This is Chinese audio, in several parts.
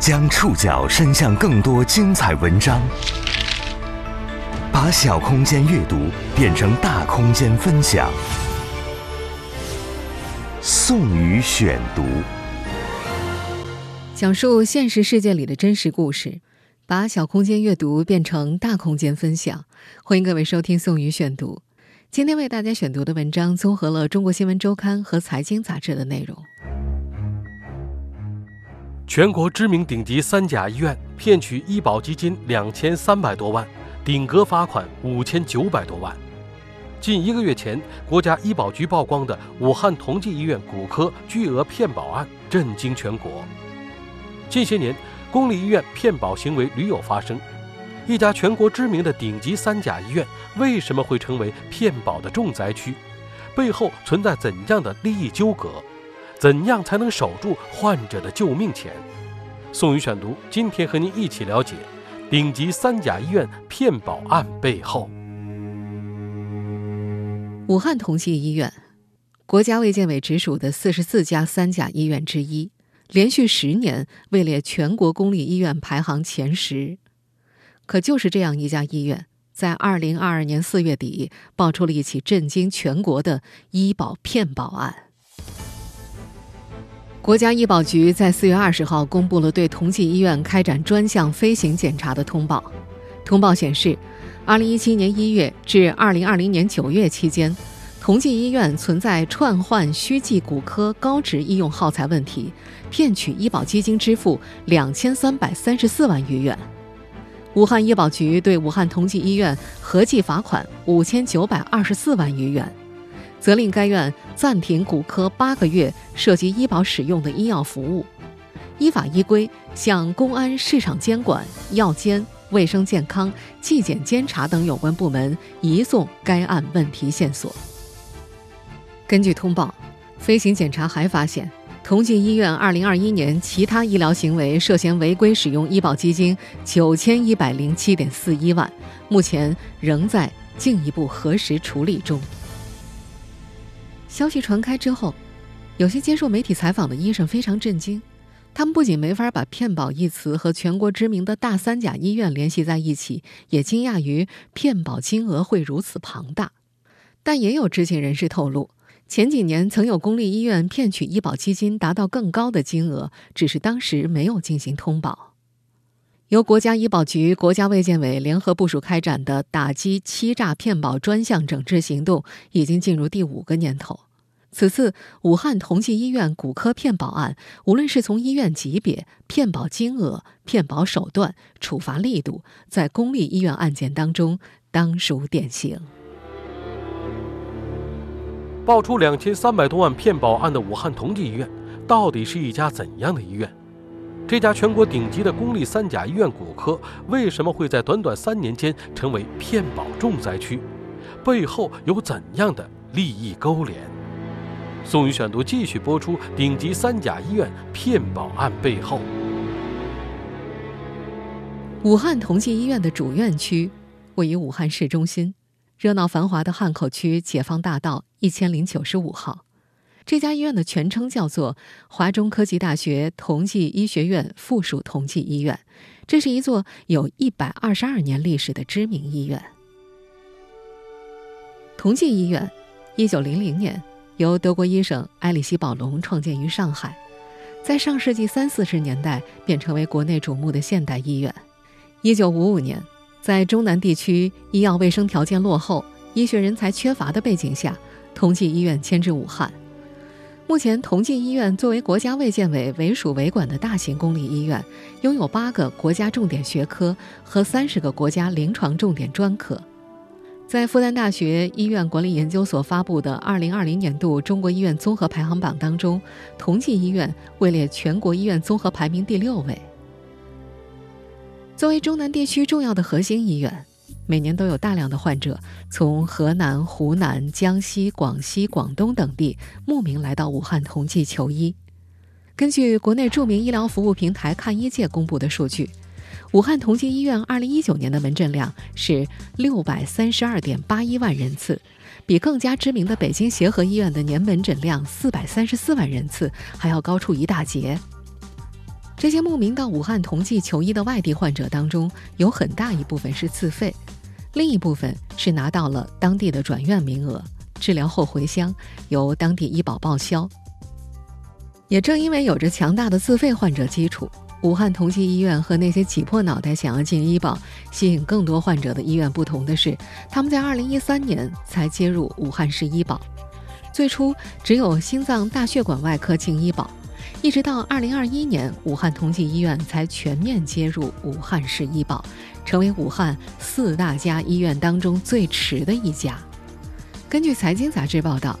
将触角伸向更多精彩文章，把小空间阅读变成大空间分享。宋宇选读，讲述现实世界里的真实故事，把小空间阅读变成大空间分享。欢迎各位收听宋宇选读。今天为大家选读的文章综合了《中国新闻周刊》和《财经杂志》的内容。全国知名顶级三甲医院骗取医保基金两千三百多万，顶格罚款五千九百多万。近一个月前，国家医保局曝光的武汉同济医院骨科巨额骗保案震惊全国。近些年，公立医院骗保行为屡有发生。一家全国知名的顶级三甲医院为什么会成为骗保的重灾区？背后存在怎样的利益纠葛？怎样才能守住患者的救命钱？宋宇选读，今天和您一起了解顶级三甲医院骗保案背后。武汉同济医院，国家卫健委直属的四十四家三甲医院之一，连续十年位列全国公立医院排行前十。可就是这样一家医院，在二零二二年四月底，爆出了一起震惊全国的医保骗保案。国家医保局在四月二十号公布了对同济医院开展专项飞行检查的通报。通报显示，二零一七年一月至二零二零年九月期间，同济医院存在串换虚计骨科高值医用耗材问题，骗取医保基金支付两千三百三十四万余元。武汉医保局对武汉同济医院合计罚款五千九百二十四万余元。责令该院暂停骨科八个月涉及医保使用的医药服务，依法依规向公安、市场监管、药监、卫生健康、纪检监察等有关部门移送该案问题线索。根据通报，飞行检查还发现，同济医院2021年其他医疗行为涉嫌违规使用医保基金9107.41万，目前仍在进一步核实处理中。消息传开之后，有些接受媒体采访的医生非常震惊。他们不仅没法把“骗保”一词和全国知名的大三甲医院联系在一起，也惊讶于骗保金额会如此庞大。但也有知情人士透露，前几年曾有公立医院骗取医保基金达到更高的金额，只是当时没有进行通报。由国家医保局、国家卫健委联合部署开展的打击欺诈骗保专项整治行动已经进入第五个年头。此次武汉同济医院骨科骗保案，无论是从医院级别、骗保金额、骗保手段、处罚力度，在公立医院案件当中当属典型。爆出两千三百多万骗保案的武汉同济医院，到底是一家怎样的医院？这家全国顶级的公立三甲医院骨科，为什么会在短短三年间成为骗保重灾区？背后有怎样的利益勾连？宋宇选读继续播出：顶级三甲医院骗保案背后。武汉同济医院的主院区位于武汉市中心，热闹繁华的汉口区解放大道一千零九十五号。这家医院的全称叫做华中科技大学同济医学院附属同济医院，这是一座有一百二十二年历史的知名医院。同济医院，一九零零年。由德国医生埃里希·宝龙创建于上海，在上世纪三四十年代便成为国内瞩目的现代医院。一九五五年，在中南地区医药卫生条件落后、医学人才缺乏的背景下，同济医院迁至武汉。目前，同济医院作为国家卫健委委属委管的大型公立医院，拥有八个国家重点学科和三十个国家临床重点专科。在复旦大学医院管理研究所发布的二零二零年度中国医院综合排行榜当中，同济医院位列全国医院综合排名第六位。作为中南地区重要的核心医院，每年都有大量的患者从河南、湖南、江西、广西、广东等地慕名来到武汉同济求医。根据国内著名医疗服务平台看医界公布的数据。武汉同济医院二零一九年的门诊量是六百三十二点八一万人次，比更加知名的北京协和医院的年门诊量四百三十四万人次还要高出一大截。这些慕名到武汉同济求医的外地患者当中，有很大一部分是自费，另一部分是拿到了当地的转院名额，治疗后回乡由当地医保报销。也正因为有着强大的自费患者基础，武汉同济医院和那些挤破脑袋想要进医保、吸引更多患者的医院不同的是，他们在2013年才接入武汉市医保。最初只有心脏大血管外科进医保，一直到2021年，武汉同济医院才全面接入武汉市医保，成为武汉四大家医院当中最迟的一家。根据财经杂志报道。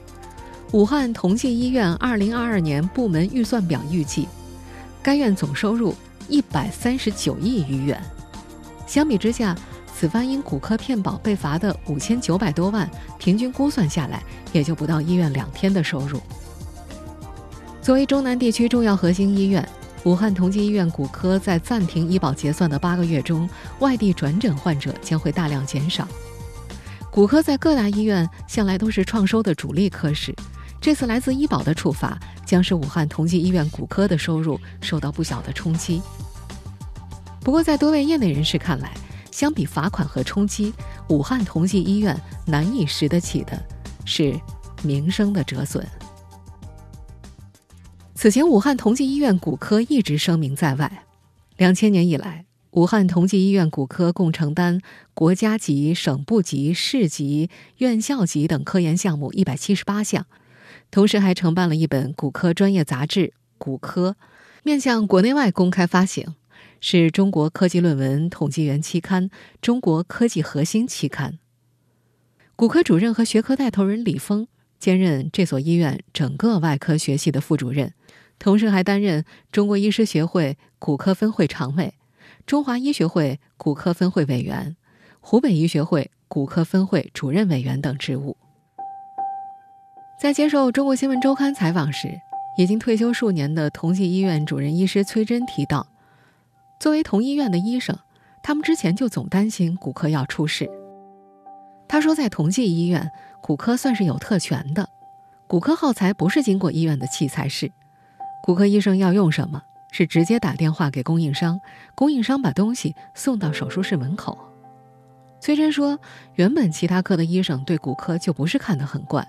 武汉同济医院2022年部门预算表预计，该院总收入139亿余元。相比之下，此番因骨科骗保被罚的5900多万，平均估算下来也就不到医院两天的收入。作为中南地区重要核心医院，武汉同济医院骨科在暂停医保结算的八个月中，外地转诊患者将会大量减少。骨科在各大医院向来都是创收的主力科室。这次来自医保的处罚，将使武汉同济医院骨科的收入受到不小的冲击。不过，在多位业内人士看来，相比罚款和冲击，武汉同济医院难以拾得起的是名声的折损。此前，武汉同济医院骨科一直声名在外。两千年以来，武汉同济医院骨科共承担国家级、省部级、市级、院校级等科研项目一百七十八项。同时还承办了一本骨科专业杂志《骨科》，面向国内外公开发行，是中国科技论文统计员期刊《中国科技核心》期刊。骨科主任和学科带头人李峰兼任这所医院整个外科学系的副主任，同时还担任中国医师协会骨科分会常委、中华医学会骨科分会委员、湖北医学会骨科分会主任委员等职务。在接受《中国新闻周刊》采访时，已经退休数年的同济医院主任医师崔真提到，作为同医院的医生，他们之前就总担心骨科要出事。他说，在同济医院，骨科算是有特权的，骨科耗材不是经过医院的器材室，骨科医生要用什么，是直接打电话给供应商，供应商把东西送到手术室门口。崔真说，原本其他科的医生对骨科就不是看得很惯。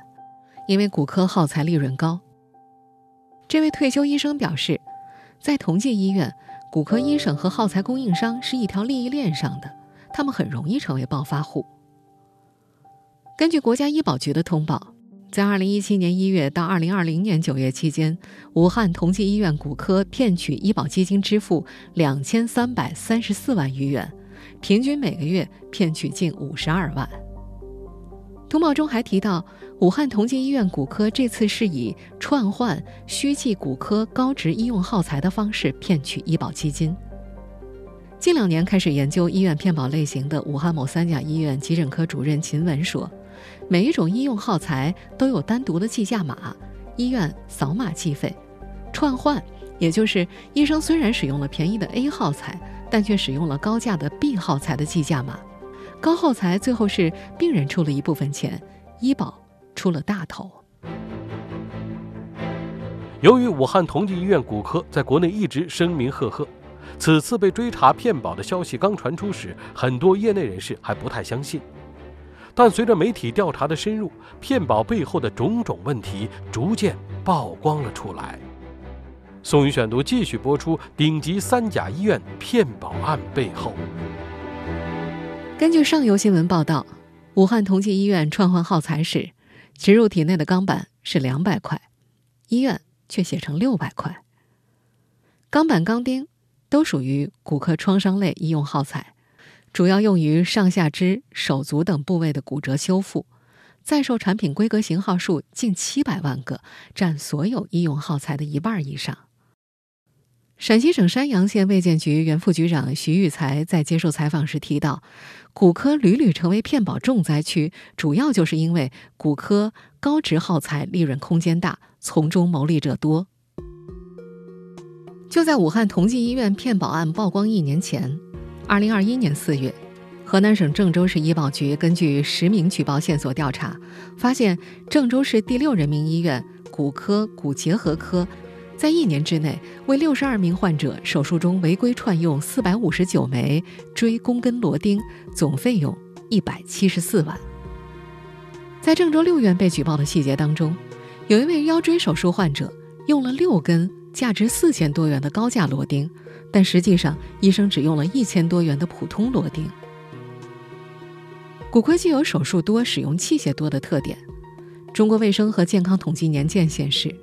因为骨科耗材利润高，这位退休医生表示，在同济医院，骨科医生和耗材供应商是一条利益链上的，他们很容易成为暴发户。根据国家医保局的通报，在2017年1月到2020年9月期间，武汉同济医院骨科骗取医保基金支付2334万余元，平均每个月骗取近52万。通报中还提到，武汉同济医院骨科这次是以串换、虚记骨科高值医用耗材的方式骗取医保基金。近两年开始研究医院骗保类型的武汉某三甲医院急诊科主任秦文说，每一种医用耗材都有单独的计价码，医院扫码计费。串换，也就是医生虽然使用了便宜的 A 耗材，但却使用了高价的 B 耗材的计价码。高耗材最后是病人出了一部分钱，医保出了大头。由于武汉同济医院骨科在国内一直声名赫赫，此次被追查骗保的消息刚传出时，很多业内人士还不太相信。但随着媒体调查的深入，骗保背后的种种问题逐渐曝光了出来。宋宇选读继续播出顶级三甲医院骗保案背后。根据上游新闻报道，武汉同济医院串换耗材时，植入体内的钢板是两百块，医院却写成六百块。钢板、钢钉都属于骨科创伤类医用耗材，主要用于上下肢、手足等部位的骨折修复。在售产品规格型号数近七百万个，占所有医用耗材的一半以上。陕西省山阳县卫健局原副局长徐玉才在接受采访时提到，骨科屡屡成为骗保重灾区，主要就是因为骨科高值耗材利润空间大，从中牟利者多。就在武汉同济医院骗保案曝光一年前，二零二一年四月，河南省郑州市医保局根据实名举报线索调查，发现郑州市第六人民医院骨科骨结核科。在一年之内为六十二名患者手术中违规串用四百五十九枚锥弓根螺钉，总费用一百七十四万。在郑州六院被举报的细节当中，有一位腰椎手术患者用了六根价值四千多元的高价螺钉，但实际上医生只用了一千多元的普通螺钉。骨科既有手术多、使用器械多的特点。中国卫生和健康统计年鉴显示，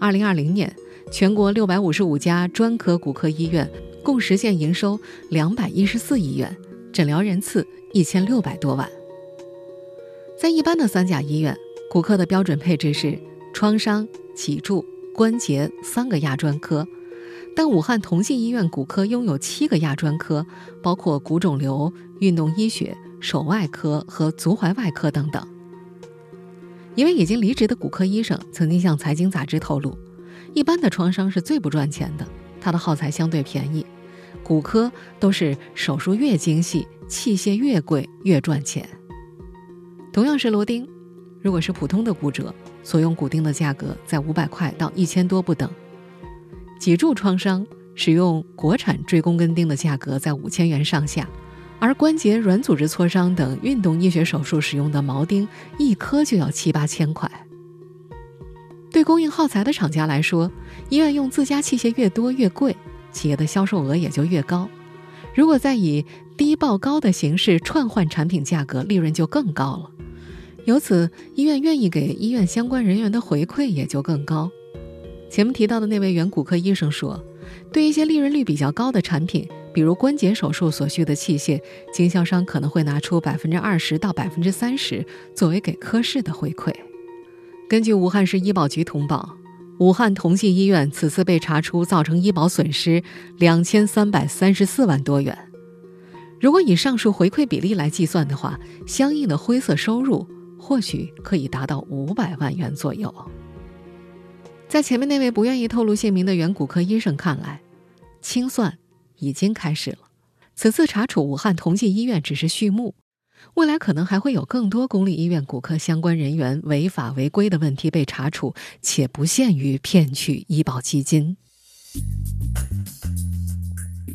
二零二零年全国六百五十五家专科骨科医院共实现营收两百一十四亿元，诊疗人次一千六百多万。在一般的三甲医院，骨科的标准配置是创伤、脊柱、关节三个亚专科，但武汉同济医院骨科拥有七个亚专科，包括骨肿瘤、运动医学。手外科和足踝外科等等。一位已经离职的骨科医生曾经向财经杂志透露，一般的创伤是最不赚钱的，他的耗材相对便宜。骨科都是手术越精细，器械越贵越赚钱。同样是螺钉，如果是普通的骨折，所用骨钉的价格在五百块到一千多不等；脊柱创伤使用国产锥弓根钉的价格在五千元上下。而关节软组织挫伤等运动医学手术使用的锚钉，一颗就要七八千块。对供应耗材的厂家来说，医院用自家器械越多越贵，企业的销售额也就越高。如果再以低报高的形式串换产品价格，利润就更高了。由此，医院愿意给医院相关人员的回馈也就更高。前面提到的那位原骨科医生说，对一些利润率比较高的产品。比如关节手术所需的器械，经销商可能会拿出百分之二十到百分之三十作为给科室的回馈。根据武汉市医保局通报，武汉同济医院此次被查出造成医保损失两千三百三十四万多元。如果以上述回馈比例来计算的话，相应的灰色收入或许可以达到五百万元左右。在前面那位不愿意透露姓名的原骨科医生看来，清算。已经开始了。此次查处武汉同济医院只是序幕，未来可能还会有更多公立医院骨科相关人员违法违规的问题被查处，且不限于骗取医保基金。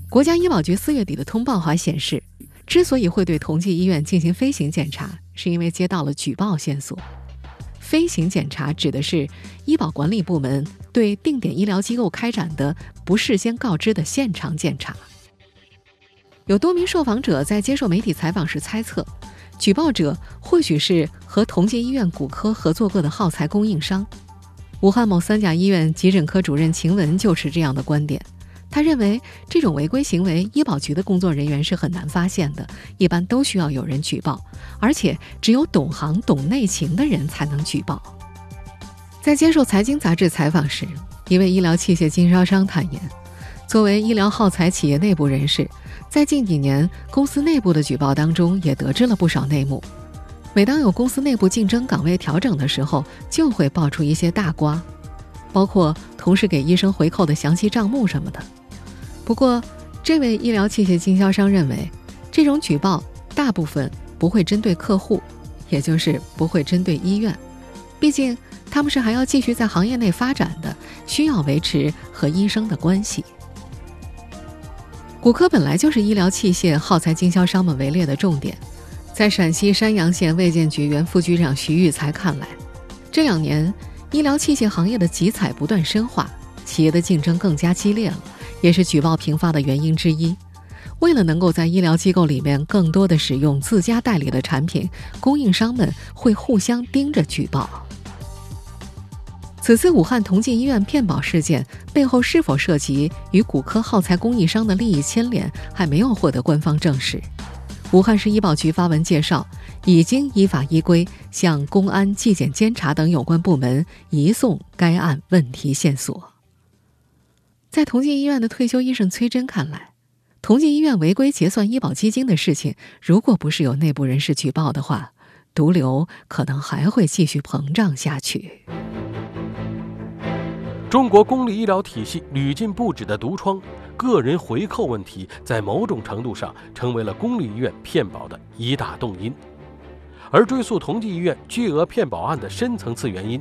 国家医保局四月底的通报还显示，之所以会对同济医院进行飞行检查，是因为接到了举报线索。飞行检查指的是医保管理部门对定点医疗机构开展的不事先告知的现场检查。有多名受访者在接受媒体采访时猜测，举报者或许是和同济医院骨科合作过的耗材供应商。武汉某三甲医院急诊科主任秦文就持这样的观点。他认为，这种违规行为，医保局的工作人员是很难发现的，一般都需要有人举报，而且只有懂行、懂内情的人才能举报。在接受财经杂志采访时，一位医疗器械经销商坦言，作为医疗耗材企业内部人士，在近几年公司内部的举报当中，也得知了不少内幕。每当有公司内部竞争岗位调整的时候，就会爆出一些大瓜，包括同事给医生回扣的详细账目什么的。不过，这位医疗器械经销商认为，这种举报大部分不会针对客户，也就是不会针对医院。毕竟他们是还要继续在行业内发展的，需要维持和医生的关系。骨科本来就是医疗器械耗材经销商们围猎的重点。在陕西山阳县卫健局原副局长徐玉才看来，这两年医疗器械行业的集采不断深化，企业的竞争更加激烈了。也是举报频发的原因之一。为了能够在医疗机构里面更多的使用自家代理的产品，供应商们会互相盯着举报。此次武汉同济医院骗保事件背后是否涉及与骨科耗材供应商的利益牵连，还没有获得官方证实。武汉市医保局发文介绍，已经依法依规向公安、纪检、监察等有关部门移送该案问题线索。在同济医院的退休医生崔真看来，同济医院违规结算医保基金的事情，如果不是有内部人士举报的话，毒瘤可能还会继续膨胀下去。中国公立医疗体系屡禁不止的毒疮，个人回扣问题，在某种程度上成为了公立医院骗保的一大动因。而追溯同济医院巨额骗保案的深层次原因，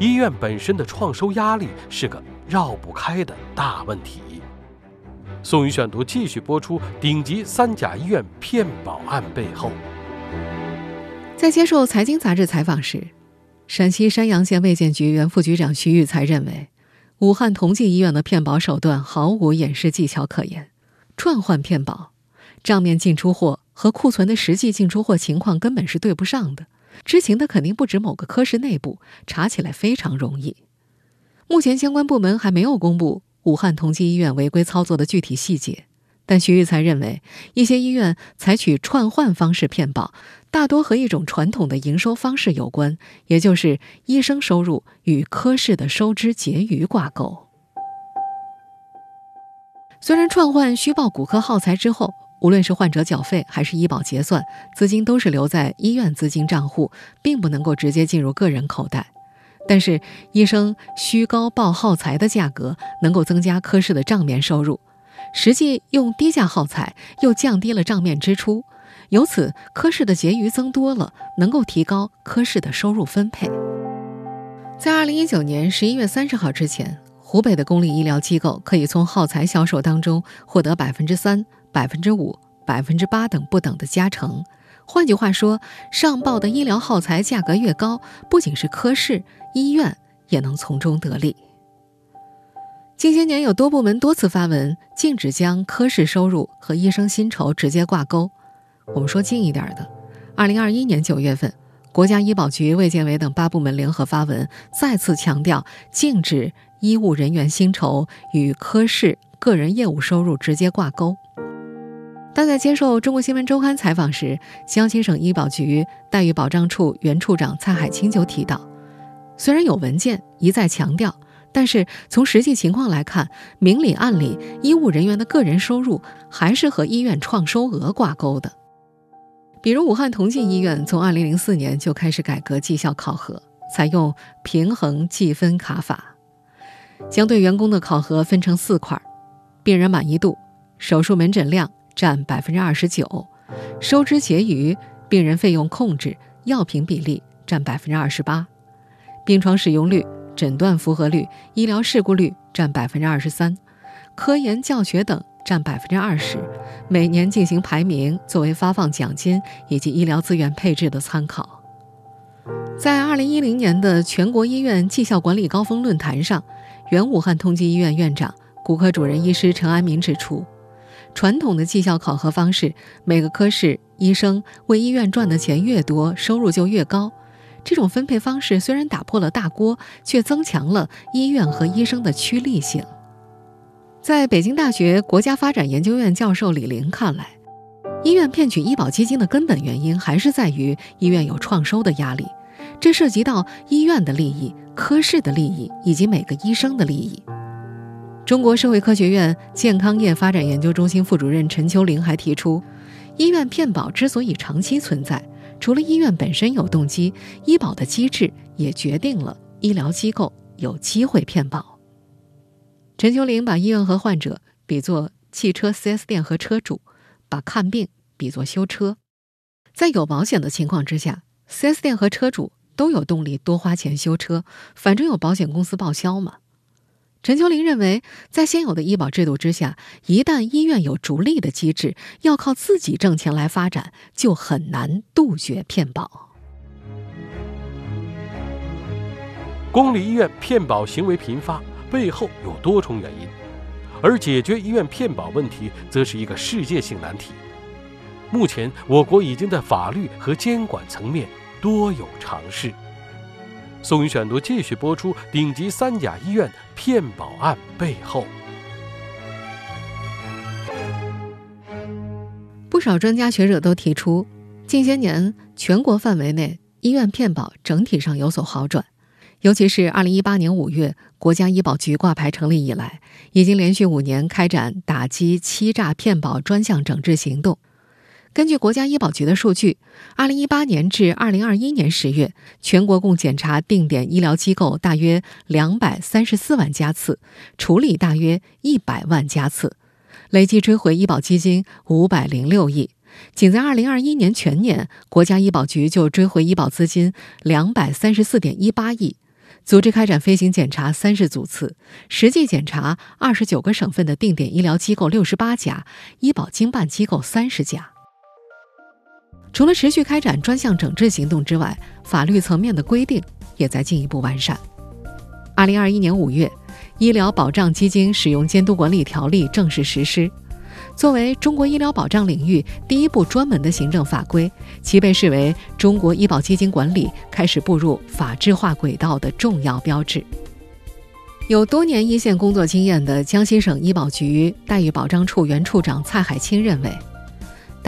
医院本身的创收压力是个。绕不开的大问题。宋宇选读继续播出：顶级三甲医院骗保案背后。在接受《财经》杂志采访时，陕西山阳县卫健局原副局长徐玉才认为，武汉同济医院的骗保手段毫无掩饰技巧可言，串换骗保，账面进出货和库存的实际进出货情况根本是对不上的。知情的肯定不止某个科室内部，查起来非常容易。目前相关部门还没有公布武汉同济医院违规操作的具体细节。但徐玉才认为，一些医院采取串换方式骗保，大多和一种传统的营收方式有关，也就是医生收入与科室的收支结余挂钩。虽然串换虚报骨科耗材之后，无论是患者缴费还是医保结算，资金都是留在医院资金账户，并不能够直接进入个人口袋，但是医生虚高报耗材的价格，能够增加科室的账面收入。实际用低价耗材，又降低了账面支出，由此科室的结余增多了，能够提高科室的收入分配。在二零一九年十一月三十号之前，湖北的公立医疗机构可以从耗材销售当中获得百分之三、百分之五、百分之八等不等的加成。换句话说，上报的医疗耗材价格越高，不仅是科室，医院也能从中得利。近些年有多部门多次发文禁止将科室收入和医生薪酬直接挂钩。我们说近一点的，二零二一年九月份，国家医保局、卫健委等八部门联合发文，再次强调禁止医务人员薪酬与科室个人业务收入直接挂钩。但在接受《中国新闻周刊》采访时，江西省医保局待遇保障处原处长蔡海清就提到，虽然有文件一再强调。但是从实际情况来看，明里暗里，医务人员的个人收入还是和医院创收额挂钩的。比如武汉同济医院从2004年就开始改革绩效考核，采用平衡计分卡法，将对员工的考核分成四块：病人满意度、手术门诊量占百分之二十九，收支结余、病人费用控制、药品比例占百分之二十八，病床使用率。诊断符合率、医疗事故率占百分之二十三，科研教学等占百分之二十，每年进行排名，作为发放奖金以及医疗资源配置的参考。在二零一零年的全国医院绩效管理高峰论坛上，原武汉同济医院院长、骨科主任医师陈安民指出，传统的绩效考核方式，每个科室医生为医院赚的钱越多，收入就越高。这种分配方式虽然打破了大锅，却增强了医院和医生的趋利性。在北京大学国家发展研究院教授李林看来，医院骗取医保基金的根本原因还是在于医院有创收的压力，这涉及到医院的利益、科室的利益以及每个医生的利益。中国社会科学院健康业发展研究中心副主任陈秋玲还提出，医院骗保之所以长期存在。除了医院本身有动机，医保的机制也决定了医疗机构有机会骗保。陈秋玲把医院和患者比作汽车 4S 店和车主，把看病比作修车。在有保险的情况之下，4S 店和车主都有动力多花钱修车，反正有保险公司报销嘛。陈秋林认为，在现有的医保制度之下，一旦医院有逐利的机制，要靠自己挣钱来发展，就很难杜绝骗保。公立医院骗保行为频发，背后有多重原因，而解决医院骗保问题，则是一个世界性难题。目前，我国已经在法律和监管层面多有尝试。宋宇选读继续播出：顶级三甲医院骗保案背后。不少专家学者都提出，近些年全国范围内医院骗保整体上有所好转，尤其是二零一八年五月国家医保局挂牌成立以来，已经连续五年开展打击欺诈骗保专项整治行动。根据国家医保局的数据，二零一八年至二零二一年十月，全国共检查定点医疗机构大约两百三十四万家次，处理大约一百万家次，累计追回医保基金五百零六亿。仅在二零二一年全年，国家医保局就追回医保资金两百三十四点一八亿。组织开展飞行检查三十组次，实际检查二十九个省份的定点医疗机构六十八家，医保经办机构三十家。除了持续开展专项整治行动之外，法律层面的规定也在进一步完善。二零二一年五月，《医疗保障基金使用监督管理条例》正式实施。作为中国医疗保障领域第一部专门的行政法规，其被视为中国医保基金管理开始步入法治化轨道的重要标志。有多年一线工作经验的江西省医保局待遇保障处原处长蔡海清认为，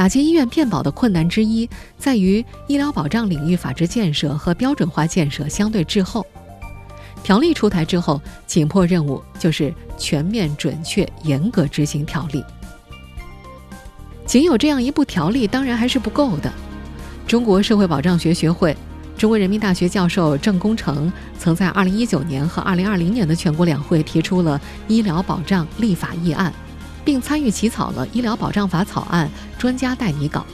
打击医院骗保的困难之一在于医疗保障领域法治建设和标准化建设相对滞后。条例出台之后，紧迫任务就是全面、准确、严格执行条例。仅有这样一部条例当然还是不够的。中国社会保障学学会、中国人民大学教授郑功成曾在2019年和2020年的全国两会提出了医疗保障立法议案，并参与起草了《医疗保障法》草案专家代拟稿。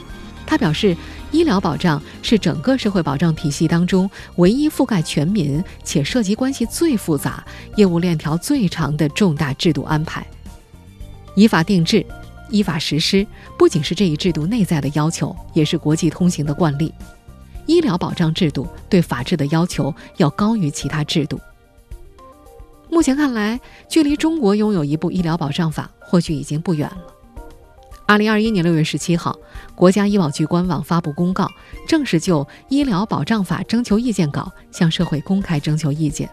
他表示，医疗保障是整个社会保障体系当中唯一覆盖全民且涉及关系最复杂、业务链条最长的重大制度安排，依法定制。依法实施不仅是这一制度内在的要求，也是国际通行的惯例。医疗保障制度对法治的要求要高于其他制度。目前看来，距离中国拥有一部医疗保障法或许已经不远了。二零二一年六月十七号，国家医保局官网发布公告，正式就医疗保障法征求意见稿向社会公开征求意见。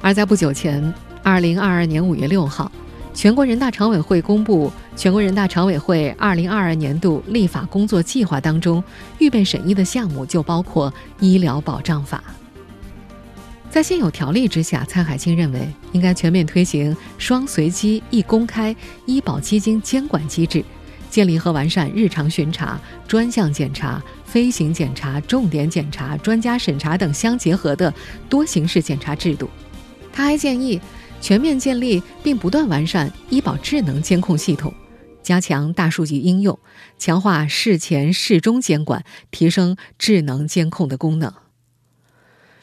而在不久前，二零二二年五月六号。全国人大常委会公布全国人大常委会二零二二年度立法工作计划当中，预备审议的项目就包括医疗保障法。在现有条例之下，蔡海清认为应该全面推行双随机、一公开医保基金监管机制，建立和完善日常巡查、专项检查、飞行检查、重点检查、专家审查等相结合的多形式检查制度。他还建议。全面建立并不断完善医保智能监控系统，加强大数据应用，强化事前事中监管，提升智能监控的功能。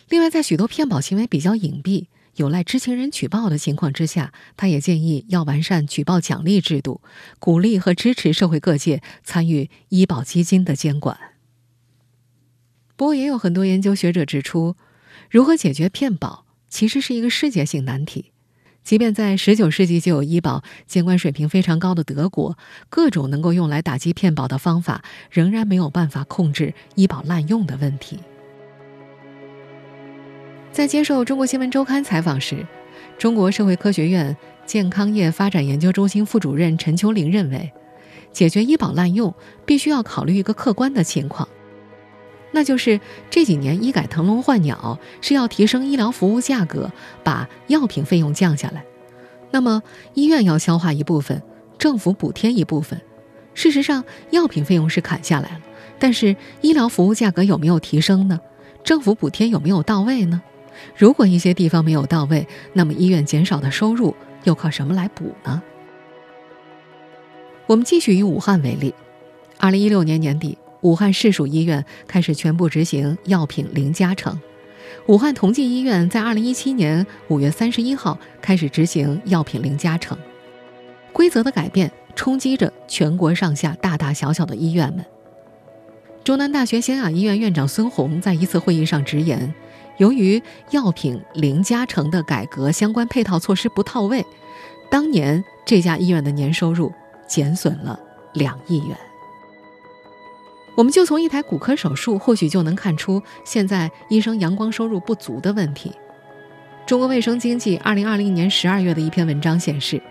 另外，在许多骗保行为比较隐蔽、有赖知情人举报的情况之下，他也建议要完善举报奖励制度，鼓励和支持社会各界参与医保基金的监管。不过，也有很多研究学者指出，如何解决骗保其实是一个世界性难题。即便在19世纪就有医保监管水平非常高的德国，各种能够用来打击骗保的方法，仍然没有办法控制医保滥用的问题。在接受《中国新闻周刊》采访时，中国社会科学院健康业发展研究中心副主任陈秋玲认为，解决医保滥用必须要考虑一个客观的情况。那就是这几年医改腾笼换鸟，是要提升医疗服务价格，把药品费用降下来。那么医院要消化一部分，政府补贴一部分。事实上，药品费用是砍下来了，但是医疗服务价格有没有提升呢？政府补贴有没有到位呢？如果一些地方没有到位，那么医院减少的收入又靠什么来补呢？我们继续以武汉为例，二零一六年年底。武汉市属医院开始全部执行药品零加成，武汉同济医院在二零一七年五月三十一号开始执行药品零加成。规则的改变冲击着全国上下大大小小的医院们。中南大学湘雅医院院长孙红在一次会议上直言，由于药品零加成的改革相关配套措施不到位，当年这家医院的年收入减损了两亿元。我们就从一台骨科手术，或许就能看出现在医生阳光收入不足的问题。中国卫生经济二零二零年十二月的一篇文章显示，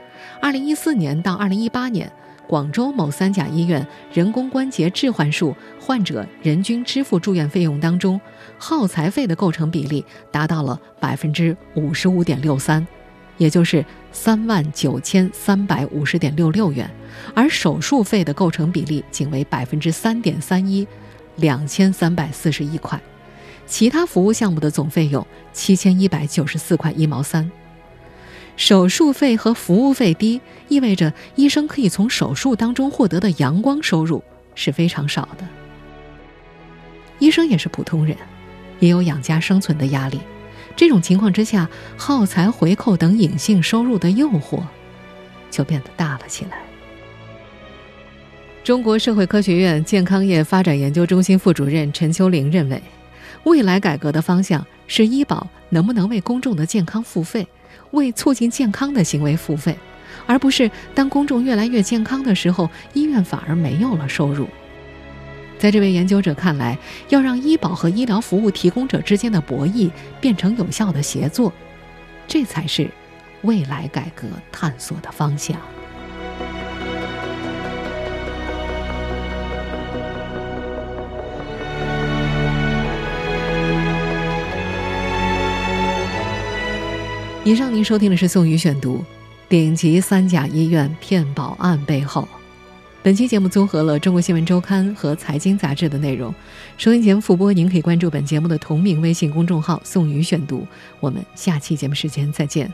二零一四年到二零一八年，广州某三甲医院人工关节置换术患者人均支付住院费用当中，耗材费的构成比例达到了百分之五十五点六三。也就是三万九千三百五十点六六元，而手术费的构成比例仅为百分之三点三一，两千三百四十一块，其他服务项目的总费用七千一百九十四块一毛三。手术费和服务费低，意味着医生可以从手术当中获得的阳光收入是非常少的。医生也是普通人，也有养家生存的压力。这种情况之下，耗材回扣等隐性收入的诱惑就变得大了起来。中国社会科学院健康业发展研究中心副主任陈秋玲认为，未来改革的方向是医保能不能为公众的健康付费，为促进健康的行为付费，而不是当公众越来越健康的时候，医院反而没有了收入。在这位研究者看来，要让医保和医疗服务提供者之间的博弈变成有效的协作，这才是未来改革探索的方向。以上您收听的是宋宇选读，顶级《三甲医院骗保案背后》。本期节目综合了《中国新闻周刊》和《财经杂志》的内容。收音前复播，您可以关注本节目的同名微信公众号“宋宇选读”。我们下期节目时间再见。